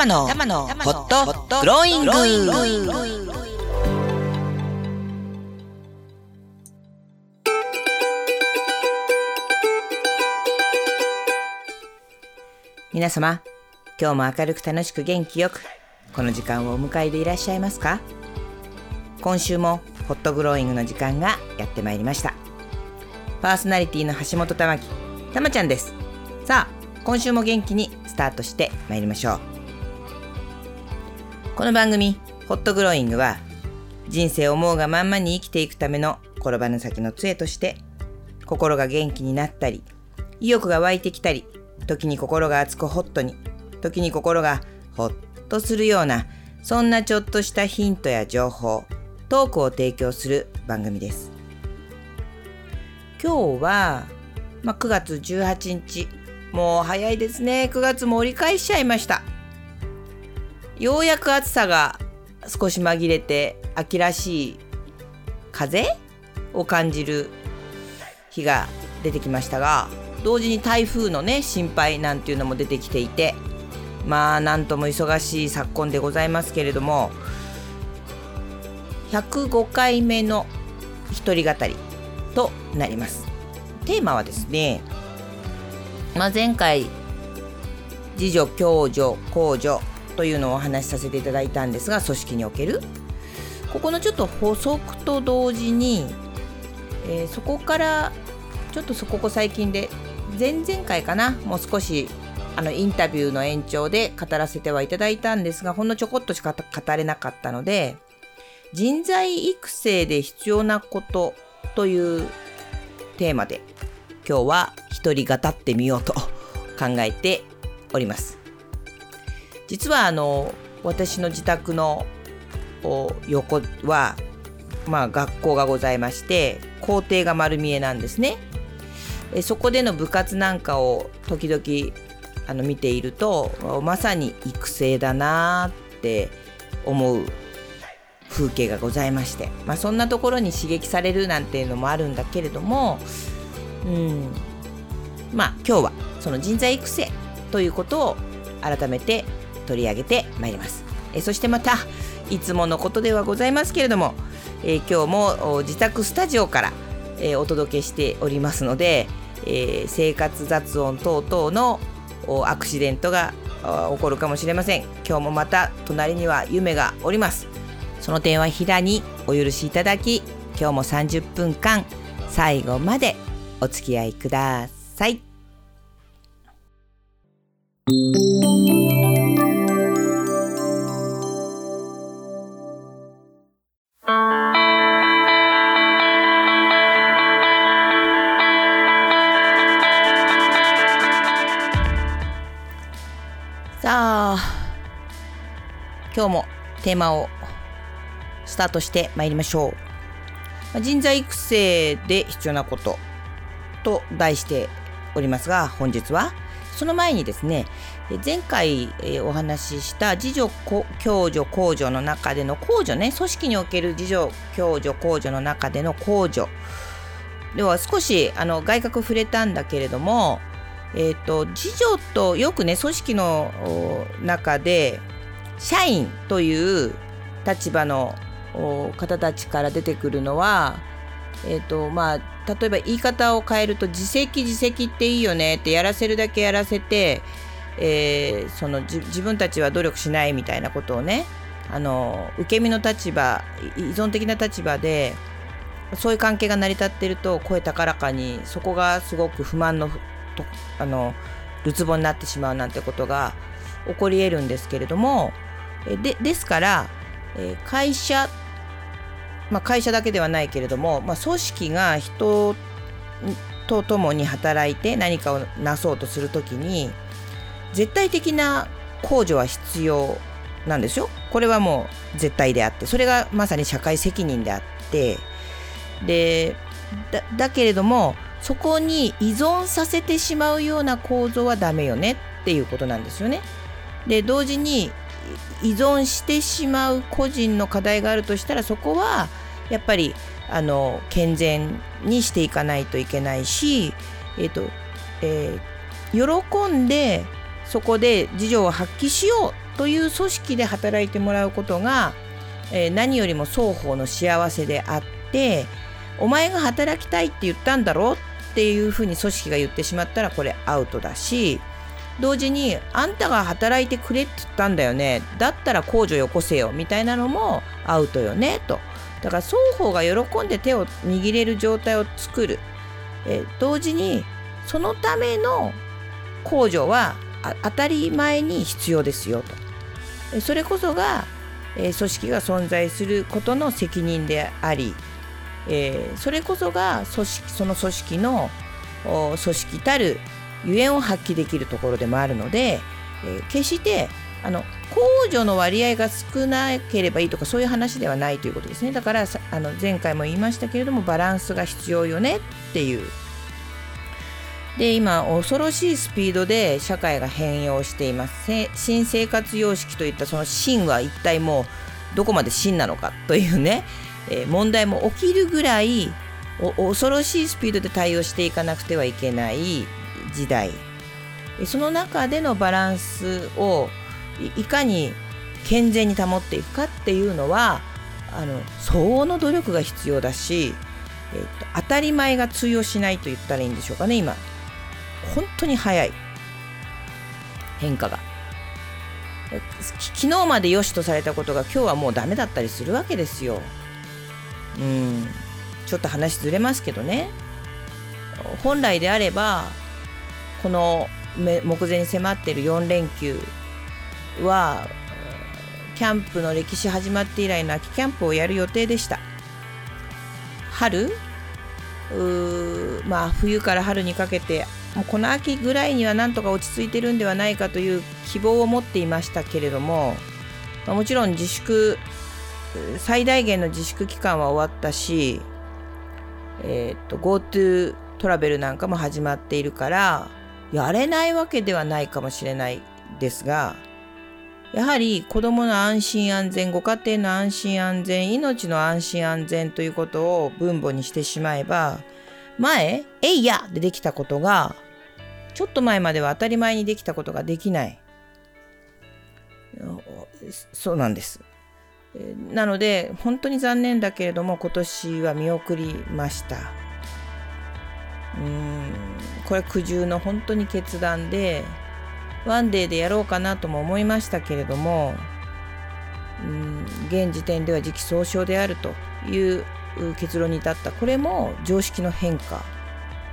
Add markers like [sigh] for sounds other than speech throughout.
玉のホットグローイング。皆様今日も明るく楽しく元気よくこの時間をお迎えでいらっしゃいますか？今週もホットグローイングの時間がやってまいりました。パーソナリティの橋本玉木たまちゃんです。さあ今週も元気にスタートしてまいりましょうこの番組ホットグローイングは人生を思うがまんまに生きていくための転ばぬ先の杖として心が元気になったり意欲が湧いてきたり時に心が熱くホットに時に心がホッとするようなそんなちょっとしたヒントや情報トークを提供する番組です。今日は、まあ、9月18日もう早いですね。9月も折り返しちゃいました。ようやく暑さが少し紛れて秋らしい風を感じる日が出てきましたが同時に台風のね心配なんていうのも出てきていてまあなんとも忙しい昨今でございますけれども105回目の一人語りとなります。テーマはですね、まあ、前回自助共助公助というのをお話しさせていただいたんですが組織における。ここのちょっと補足と同時に、えー、そこからちょっとそここ最近で前々回かなもう少しあのインタビューの延長で語らせてはいただいたんですがほんのちょこっとしか語れなかったので人材育成で必要なことというテーマで今日は一人語ってみようと考えております。実はあの私の自宅の横はまあ学校がございまして校庭が丸見えなんですね。えそこでの部活なんかを時々あの見ているとまさに育成だなって思う風景がございまして、まあ、そんなところに刺激されるなんていうのもあるんだけれども、うん、まあ今日はその人材育成ということを改めて取り上げてまいります。えそしてまたいつものことではございますけれども、え今日も自宅スタジオから、えお届けしておりますので、え、生活雑音等々のアクシデントが起こるかもしれません今日もまた隣には夢がおりますその点は平にお許しいただき今日も30分間最後までお付き合いください。テーマをスタートしてまいりましょう。人材育成で必要なことと題しておりますが本日はその前にですね前回お話しした自助共助公助の中での公助ね組織における自助共助公助の中での公助では少しあの外角触れたんだけれどもえーと、自助とよくね組織の中で社員という立場の方たちから出てくるのは、えーとまあ、例えば言い方を変えると自責自責っていいよねってやらせるだけやらせて、えー、その自分たちは努力しないみたいなことをねあの受け身の立場依存的な立場でそういう関係が成り立ってると声高らかにそこがすごく不満のあのるつぼになってしまうなんてことが起こり得るんですけれどもでですから、え会社、まあ、会社だけではないけれども、まあ、組織が人と共に働いて何かをなそうとするときに絶対的な控除は必要なんですよ。これはもう絶対であってそれがまさに社会責任であってでだけれどもそこに依存させてしまうような構造はダメよねっていうことなんですよね。で同時に依存してしまう個人の課題があるとしたらそこはやっぱりあの健全にしていかないといけないし、えーとえー、喜んでそこで事情を発揮しようという組織で働いてもらうことが、えー、何よりも双方の幸せであってお前が働きたいって言ったんだろうっていうふうに組織が言ってしまったらこれアウトだし同時にあんたが働いてくれって言ったんだよね。だったら控除よこせよみたいなのもアウトよねと。だから双方が喜んで手を握れる状態を作る。え同時にそのための控除は当たり前に必要ですよと。それこそが、え組織が存在することの責任であり、え、それこそが組織その組織の組織たるゆえんを発揮できるところでもあるので、えー、決してあの控除の割合が少なければいいとかそういう話ではないということですね。だからあの前回も言いましたけれどもバランスが必要よねっていう。で今恐ろしいスピードで社会が変容しています。新生活様式といったその真は一体もうどこまで真なのかというね、えー、問題も起きるぐらい恐ろしいスピードで対応していかなくてはいけない。時代。その中でのバランスをいかに健全に保っていくかっていうのはあの相応の努力が必要だし、えーと、当たり前が通用しないと言ったらいいんでしょうかね今。本当に早い。変化が。昨日まで良しとされたことが今日はもうダメだったりするわけですよ。うん。ちょっと話ずれますけどね。本来であればこの目前に迫っている4連休はキャンプの歴史始まって以来の秋キャンプをやる予定でした。春？まあ冬から春にかけてもうこの秋ぐらいにはなんとか落ち着いてるんではないかという希望を持っていましたけれども、まあ、もちろん自粛最大限の自粛期間は終わったし、えー、と GoTo トラベルなんかも始まっているからやれないわけではないかもしれないですがやはり子どもの安心安全ご家庭の安心安全命の安心安全ということを分母にしてしまえば前「えいや!」でできたことがちょっと前までは当たり前にできたことができない。そうなんです。なので本当に残念だけれども今年は見送りました。うん。これ苦渋の本当に決断でワンデーでやろうかなとも思いましたけれどもうん現時点では時期尚早であるという結論に至った。これも常識の変化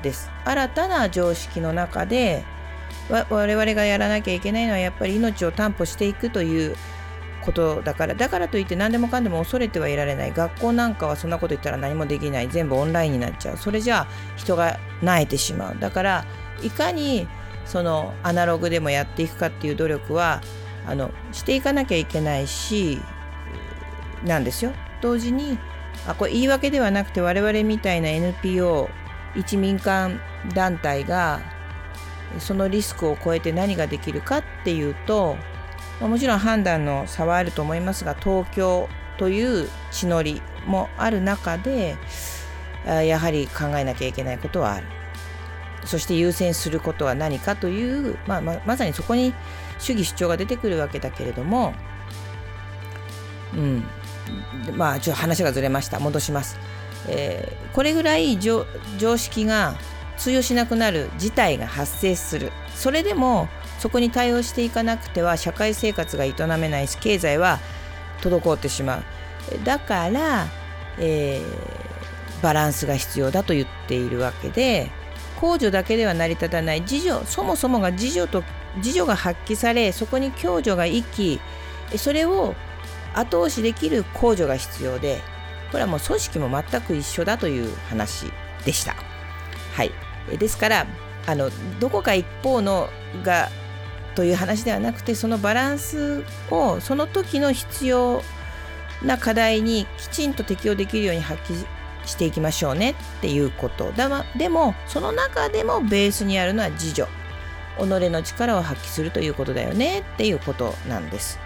です。新たな常識の中で我々がやらなきゃいけないのはやっぱり命を担保していくということだからだからといって何でもかんでも恐れてはいられない。学校なんかはそんなこと言ったら何もできない。全部オンラインになっちゃう。それじゃあ人が萎えてしまう。だからいかにそのアナログでもやっていくかっていう努力はあのしていかなきゃいけないしなんですよ。同時にあこれ言い訳ではなくて我々みたいな NPO 一民間団体がそのリスクを超えて何ができるかっていうともちろん判断の差はあると思いますが東京という地のりもある中でやはり考えなきゃいけないことはある。そして優先することは何かという、まあ、ままさにそこに主義主張が出てくるわけだけれども、うん、まあちょっと話がずれました。戻します、えー、これぐらい常識が通用しなくなる事態が発生する。それでもそこに対応していかなくては社会生活が営めないし経済は滞ってしまう。だから、えー、バランスが必要だと言っているわけで控除だけでは成り立たない。自助そもそもが自助と自助が発揮されそこに共助が生きそれを後押しできる控除が必要でこれはもう組織も全く一緒だという話でした。はい、ですからあのどこか一方のがという話ではなくてそのバランスをその時の必要な課題にきちんと適用できるように発揮していきましょうねっていうこと。だでもその中でもベースにあるのは自助。己の力を発揮するということだよねっていうことなんです。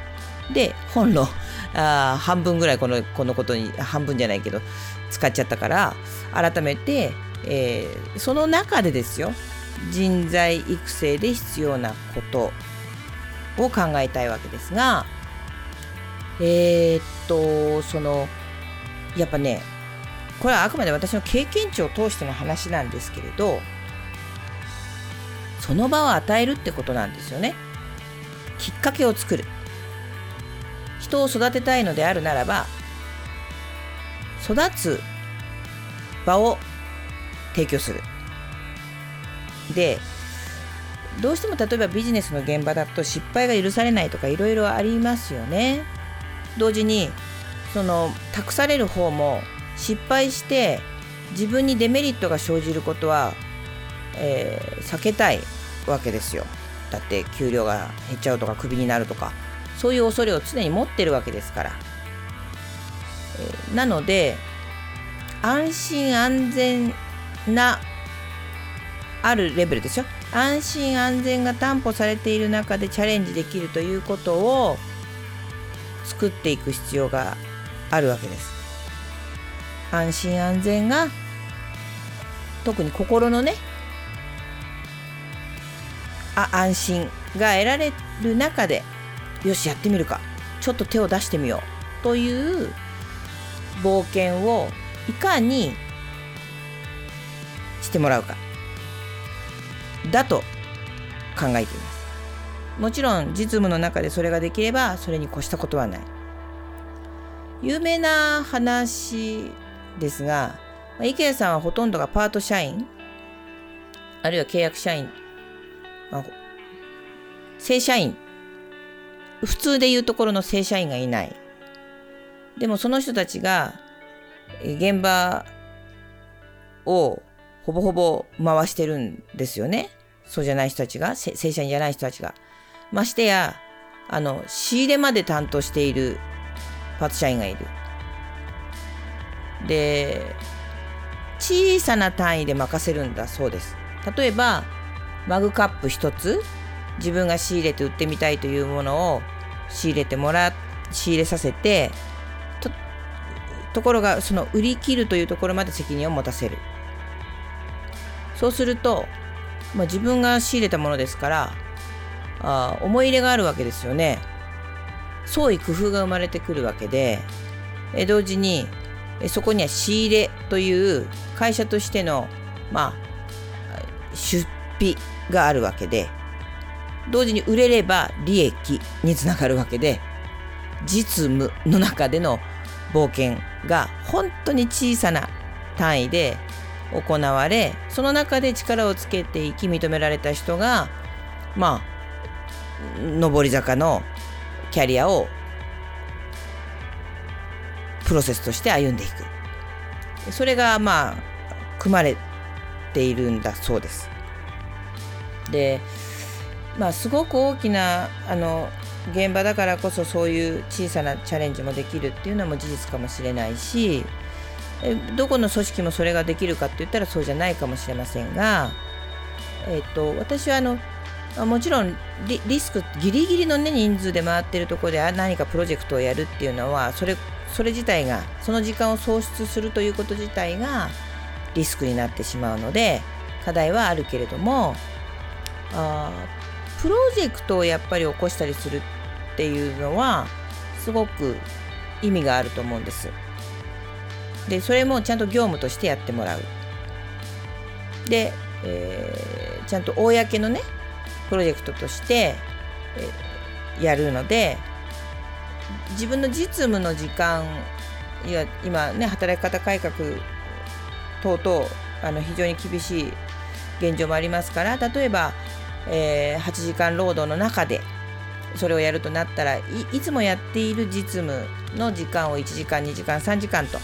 で本論。あ半分ぐらいこのこのことに半分じゃないけど使っちゃったから改めて、えー、その中でですよ。人材育成で必要なことを考えたいわけですがえー、っとそのやっぱねこれはあくまで私の経験値を通しての話なんですけれどその場を与えるってことなんですよね。きっかけを作る。人を育てたいのであるならば育つ場を提供する。でどうしても例えばビジネスの現場だと失敗が許されないとかいろいろありますよね。同時にその託される方も失敗して自分にデメリットが生じることは、えー、避けたいわけですよ。だって給料が減っちゃうとかクビになるとか。そういう恐れを常に持ってるわけですから、えー、なので安心安全なあるレベルですよ安心安全が担保されている中でチャレンジできるということを作っていく必要があるわけです。安心安全が特に心のねあ安心が得られる中でよしやってみるか。ちょっと手を出してみよう。という冒険をいかにしてもらうか。だと考えています。もちろん実務の中でそれができればそれに越したことはない。有名な話ですが、まあ、池谷さんはほとんどがパート社員あるいは契約社員、まあ、正社員。普通でいうところの正社員がいない。でもその人たちが現場をほぼほぼ回してるんですよね。そうじゃない人たちが正社員じゃない人たちが。ましてやあの仕入れまで担当しているパート社員がいる。で小さな単位で任せるんだそうです。例えばマグカップ1つ自分が仕入れて売ってみたいというものを仕入れてもら仕入れさせてとところがその売り切るというところまで責任を持たせる。そうすると、まあ、自分が仕入れたものですからあ思い入れがあるわけですよね。創意工夫が生まれてくるわけでえ同時にそこには仕入れという会社としてのまあ出費があるわけで同時に売れれば利益につながるわけで実務の中での冒険が本当に小さな単位で行われその中で力をつけていき認められた人がまあ上り坂のキャリアをプロセスとして歩んでいく。それがまあ組まれているんだそうです。でまあすごく大きなあの現場だからこそそういう小さなチャレンジもできるっていうのも事実かもしれないしどこの組織もそれができるかって言ったらそうじゃないかもしれませんが、えーと、私はあのもちろんリスクギリギリの、ね、人数で回ってるところで何かプロジェクトをやるっていうのはそれそれ自体がその時間を創出するということ自体がリスクになってしまうので課題はあるけれどもあプロジェクトをやっぱり起こしたりするっていうのはすごく意味があると思うんです。でそれもちゃんと業務としてやってもらう。で、えー、ちゃんと公のねプロジェクトとして、えー、やるので自分の実務の時間いや今ね働き方改革等々あの非常に厳しい現状もありますから例えばえー、8時間労働の中でそれをやるとなったらいつもやっている実務の時間を1時間2時間3時間と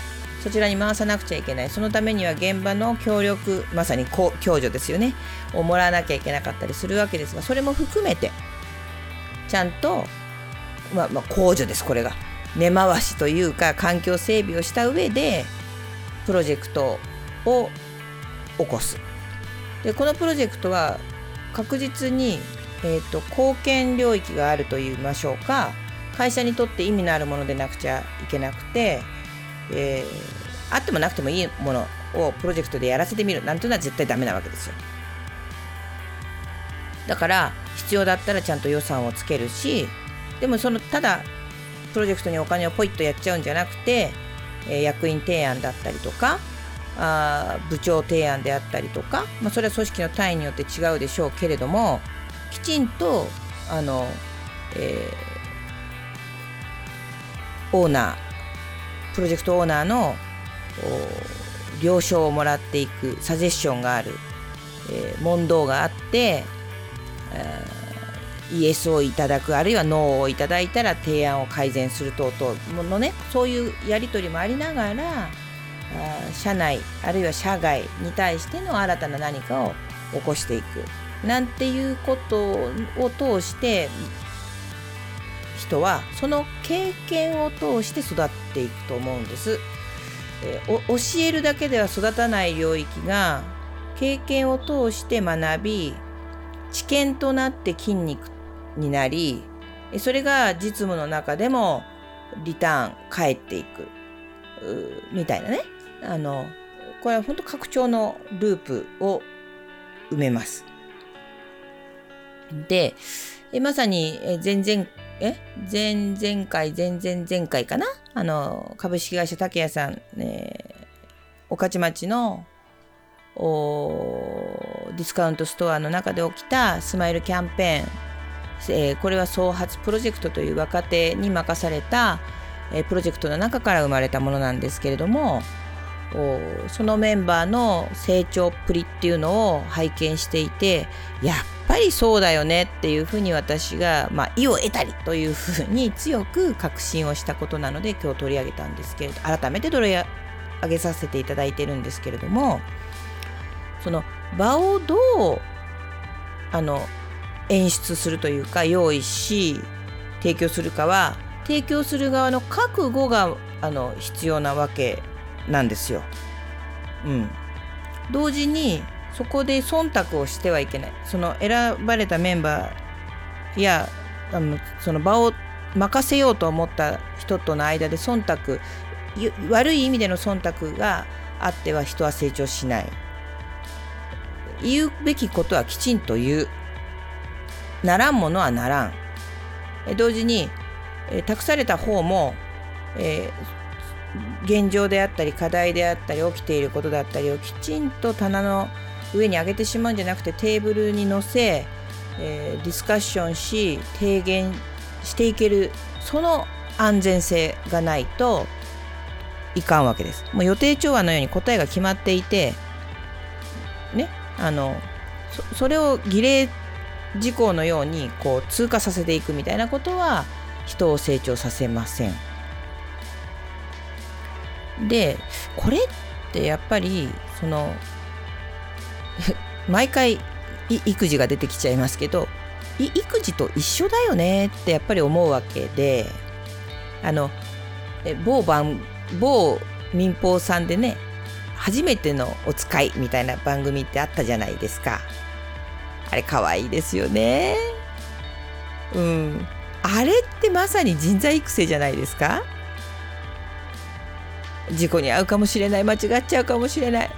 そちらに回さなくちゃいけない。そのためには現場の協力まさに共助ですよね。をもらわなきゃいけなかったりするわけですがそれも含めてちゃんと、まあ、まあ控除ですこれが。根回しというか環境整備をした上でプロジェクトを起こす。でこのプロジェクトは確実に、えーと、貢献領域があると言いましょうか。会社にとって意味のあるものでなくちゃいけなくて、え、あってもなくてもいいものをプロジェクトでやらせてみるなんていうのは絶対ダメなわけですよ。だから必要だったらちゃんと予算をつけるしでもそのただプロジェクトにお金をポイッとやっちゃうんじゃなくて、え、役員提案だったりとかあ部長提案であったりとか、まあ、それは組織の単位によって違うでしょうけれどもきちんとあの、えー、オーナープロジェクトオーナーの了承をもらっていくサジェッションがある、えー、問答があって、えー、イエスをいただくあるいはノーをいただいたら提案を改善する等々のねそういうやり取りもありながら社内あるいは社外に対しての新たな何かを起こしていくなんていうことを通して人はその経験を通して育っていくと思うんです。え教えるだけでは育たない領域が経験を通して学び知見となって筋肉になりそれが実務の中でもリターン返っていくみたいなねあのこれは本当拡張のループを埋めます。でまさに前々え？前々回前々前回かな？あの株式会社竹谷さん、えー、御徒町のディスカウントストアの中で起きたスマイルキャンペーン、えー、これは創発プロジェクトという若手に任された、えー、プロジェクトの中から生まれたものなんですけれどもそのメンバーの成長っぷりっていうのを拝見していてやっぱりそうだよねっていうふうに私が、まあ、意を得たりというふうに強く確信をしたことなので今日取り上げたんですけれど改めて取り上げさせていただいてるんですけれどもその場をどうあの演出するというか用意し提供するかは提供する側の覚悟があの必要なわけなんですよ。うん、同時にそこで忖度をしてはいけない。その選ばれたメンバーやあのその場を任せようと思った人との間で忖度悪い意味での忖度があっては人は成長しない。言うべきことはきちんと言う。ならんものはならん。同時に、託された方も、え現状であったり課題であったり起きていることだったりをきちんと棚の上に上げてしまうんじゃなくてテーブルに載せ、えー、ディスカッションし提言していけるその安全性がないといかんわけです。もう予定調和のように答えが決まっていてねあのそれを儀礼事項のようにこう通過させていくみたいなことは人を成長させません。でこれってやっぱりその [laughs] 毎回育児が出てきちゃいますけど育児と一緒だよねってやっぱり思うわけであの某番某民放さんでね初めてのお使いみたいな番組ってあったじゃないですか。あれ可愛いですよね。うん。あれってまさに人材育成じゃないですか。事故に遭うかもしれない間違っちゃうかもしれない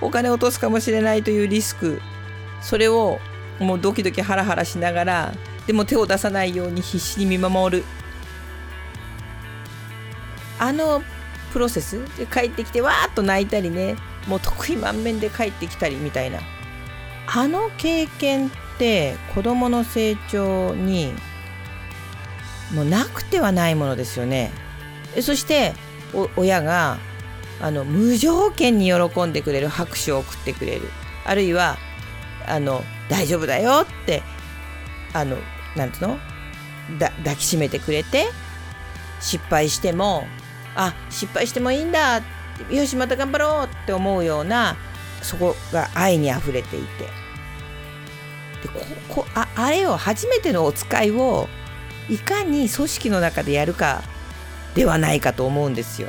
お金を落とすかもしれないというリスクそれをもうドキドキハラハラしながらでも手を出さないように必死に見守る。あのプロセスで帰ってきてわーっと泣いたりねもう得意満面で帰ってきたりみたいな。あの経験って子どもの成長にもうなくてはないものですよね。そして親があの無条件に喜んでくれる拍手を送ってくれる。あるいはあの大丈夫だよってあのなんつうの？だ抱きしめてくれて失敗してもあ失敗してもいいんだよしまた頑張ろうって思うようなそこが愛にあふれていて。でここああれを初めてのお使いをいかに組織の中でやるかではないかと思うんですよ。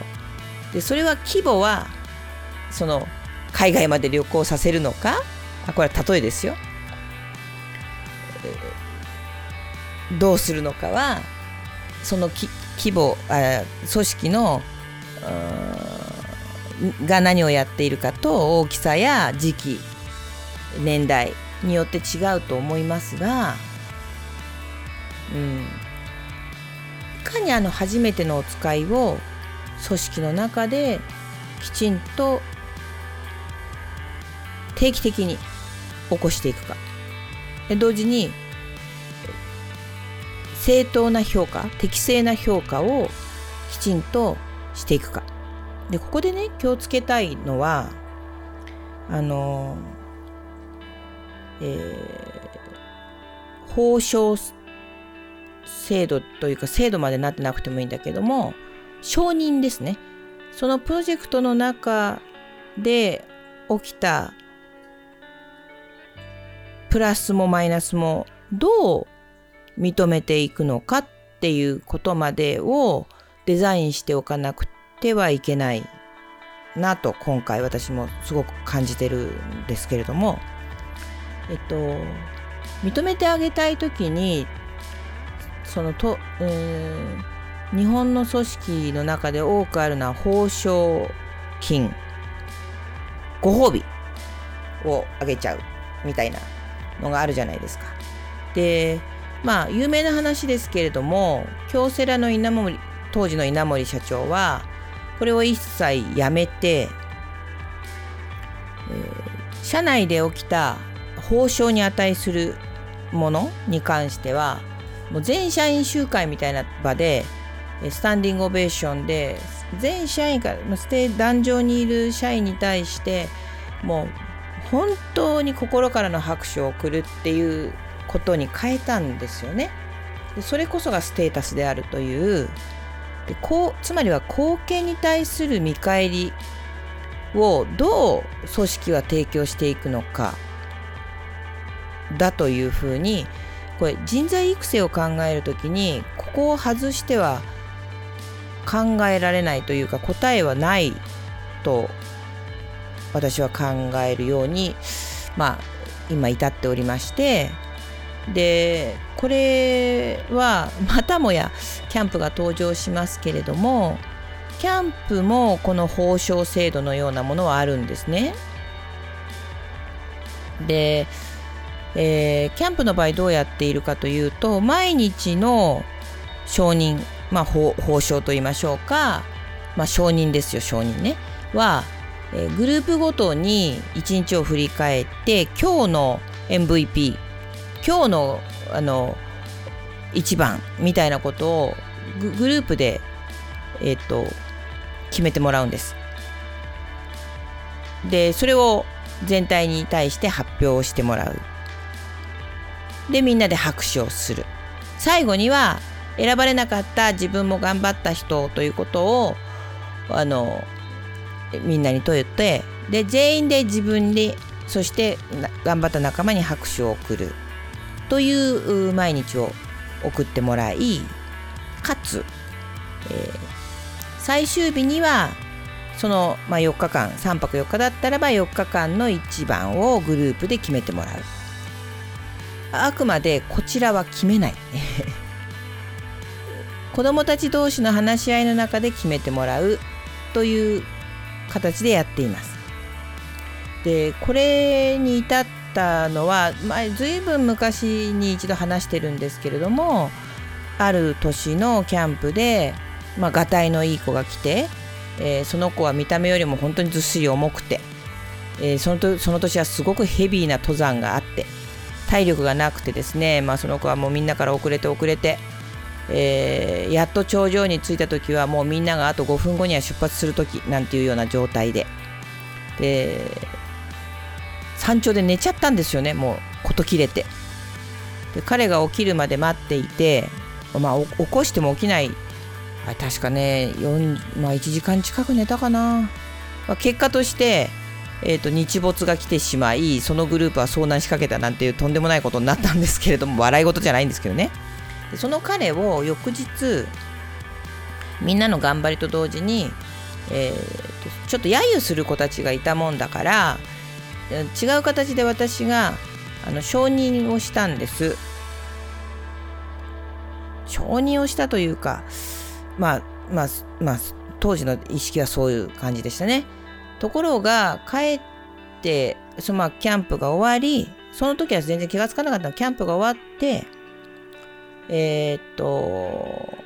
でそれは規模はその海外まで旅行させるのか？あこれは例えですよ。えどうするのかはその規模あ組織のが何をやっているかと大きさや時期年代によって違うと思いますがうん、かにあの初めてのお使いを組織の中できちんと定期的に起こしていくか。で同時に正当な評価適正な評価をきちんとしていくか。でここでね気をつけたいのはあのえー、報奨制度というか制度までなってなくてもいいんだけども承認ですね。そのプロジェクトの中で起きたプラスもマイナスもどう認めていくのかっていうことまでをデザインしておかなくてはいけないなと今回私もすごく感じてるんですけれどもえっと認めてあげたい時にそのと、えー、日本の組織の中で多くあるのは報奨金ご褒美をあげちゃうみたいなのがあるじゃないですか。でまあ有名な話ですけれども京セラの稲森当時の稲森社長はこれを一切やめて、えー、社内で起きた報奨に値するものに関してはもう全社員集会みたいな場でスタンディングオベーションで全社員からステ壇上にいる社員に対してもう本当に心からの拍手を送るっていうことに変えたんですよね。でそれこそがステータスであるというでこうつまりは貢献に対する見返りをどう組織は提供していくのかだというふうにこれ人材育成を考える時にここを外しては考えられないというか答えはないと私は考えるようにまあ今至っておりましてでこれはまたもやキャンプが登場しますけれどもキャンプもこの報奨制度のようなものはあるんですね。でえー、キャンプの場合どうやっているかというと毎日の承認、まあ、報奨と言いましょうか、まあ、承認ですよ承認ねは、えー、グループごとに1日を振り返って今日の MVP 今日のあの一番みたいなことをグループで、えーと決めてもらうんです。でそれを全体に対して発表をしてもらう。でみんなで拍手をする。最後には選ばれなかった自分も頑張った人ということをあのみんなに問えてで全員で自分にそして頑張った仲間に拍手を送る。という毎日を送ってもらいかつ、えー、最終日にはその、まあ、4日間3泊4日だったらば4日間の一番をグループで決めてもらう。あくまでこちらは決めない [laughs] 子どもたち同士の話し合いの中で決めてもらうという形でやっています。でこれに至ったのは、まあ、随分昔に一度話してるんですけれどもある年のキャンプで、まあ、がたいのいい子が来て、えー、その子は見た目よりも本当にずっしり重くて、えー、そのとその年はすごくヘビーな登山があって体力がなくてですね、まあ、その子はもうみんなから遅れて遅れて、えー、やっと頂上に着いた時はもうみんながあと5分後には出発する時なんていうような状態で。で山頂で寝ちゃったんですよねもう事切れて。で彼が起きるまで待っていて、まあ、起こしても起きない。あ確かね、まあ、1時間近く寝たかな、まあ、結果としてえーと、日没が来てしまいそのグループは遭難しかけたなんていうとんでもないことになったんですけれども [laughs] 笑い事じゃないんですけどね。でその彼を翌日みんなの頑張りと同時に、えーと、ちょっと揶揄する子たちがいたもんだから違う形で私があの承認をしたんです。承認をしたというかまあまあまあ当時の意識はそういう感じでしたね。ところが帰ってそのまあキャンプが終わりその時は全然気がつかなかったの。キャンプが終わってえー、っと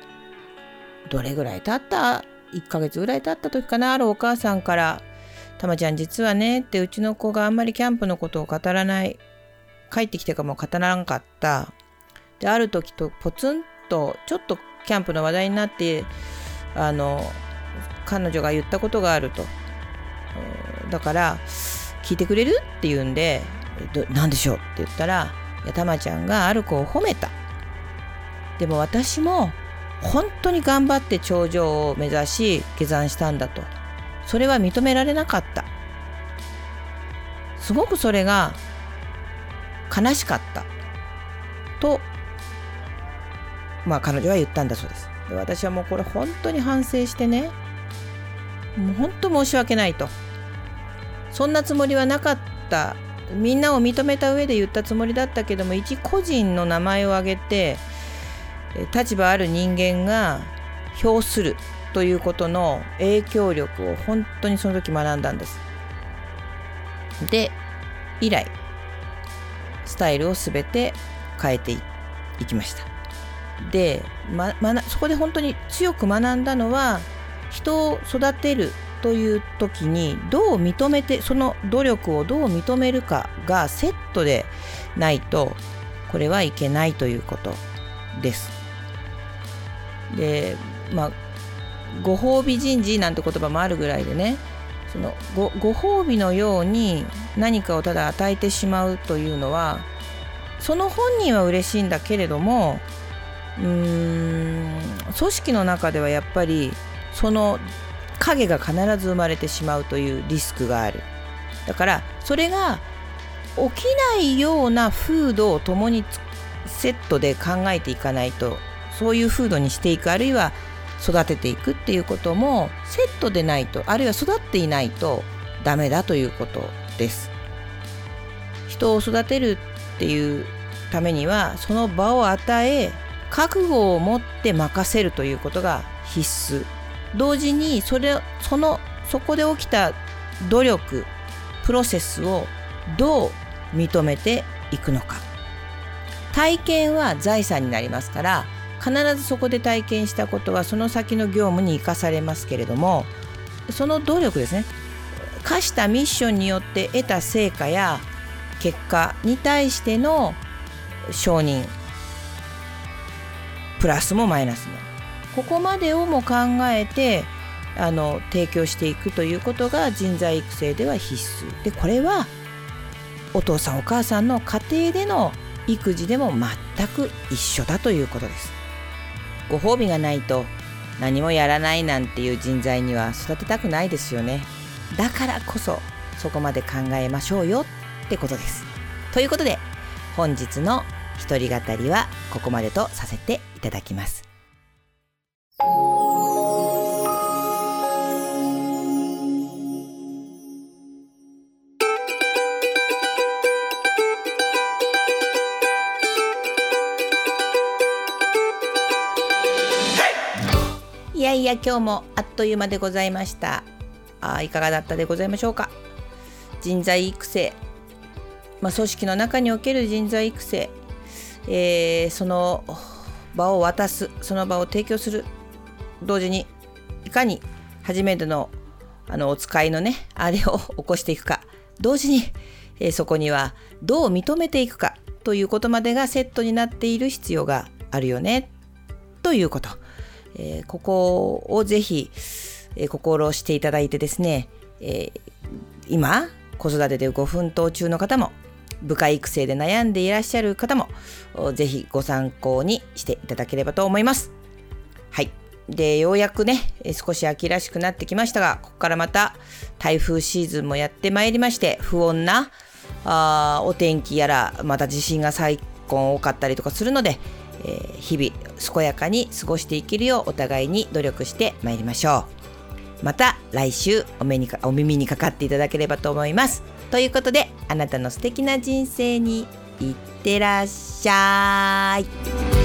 どれぐらい経った？1ヶ月ぐらい経った時かなあるお母さんから「たまちゃん実はね」ってうちの子があんまりキャンプのことを語らない帰ってきてからも語らなかった。である時とポツンとちょっとキャンプの話題になってあの彼女が言ったことがあると。だから聞いてくれる？って言うんで何でしょう？って言ったらいやたまちゃんがある子を褒めた。でも私も本当に頑張って頂上を目指し下山したんだと。それは認められなかった。すごくそれが悲しかった。とまあ彼女は言ったんだそうです。で私はもうこれ本当に反省してねもう本当申し訳ないと。そんなつもりはなかったみんなを認めた上で言ったつもりだったけども一個人の名前を挙げて立場ある人間が評するということの影響力を本当にその時学んだんです。で以来スタイルを全て変えていきました。で、ま、そこで本当に強く学んだのは人を育てるという時にどう認めてその努力をどう認めるかがセットでないとこれはいけないということです。でまあご褒美人事なんて言葉もあるぐらいでねそのごご褒美のように何かをただ与えてしまうというのはその本人は嬉しいんだけれどもうーん組織の中ではやっぱりその影が必ず生まれてしまうというリスクがある。だからそれが起きないような風土を共にセットで考えていかないとそういう風土にしていくあるいは育てていくっていうこともセットでないとあるいは育っていないとダメだということです。人を育てるっていうためにはその場を与え覚悟を持って任せるということが必須。同時にそれそのそこで起きた努力プロセスをどう認めていくのか。体験は財産になりますから必ずそこで体験したことはその先の業務に生かされますけれどもその努力ですね。課したミッションによって得た成果や結果に対しての承認プラスもマイナスも。ここまでをも考えてあの提供していくということが人材育成では必須。でこれはお父さんお母さんの家庭での育児でも全く一緒だということです。ご褒美がないと何もやらないなんていう人材には育てたくないですよね。だからこそそこまで考えましょうよってことです。ということで本日の一人語りはここまでとさせていただきます。いや今日もあっという間でございました。あいかがだったでございましょうか。人材育成、まあ、組織の中における人材育成、えー、その場を渡す。その場を提供する。同時にいかに初めてのあのお使いのねあれを起こしていくか。同時に、えー、そこにはどう認めていくか。ということまでがセットになっている必要があるよね。ということ。えー、ここをぜひ、えー、心していただいてですね、えー、今子育てでご奮闘中の方も部下育成で悩んでいらっしゃる方もぜひご参考にしていただければと思います。はい。で、ようやくね、少し秋らしくなってきましたが、ここからまた台風シーズンもやってまいりまして、不穏なあお天気やら、また地震が最高多かったりとかするので、日々健やかに過ごしていけるようお互いに努力してまいりましょう。また来週お目にかお耳にかかっていただければと思います。ということであなたの素敵な人生にいってらっしゃい。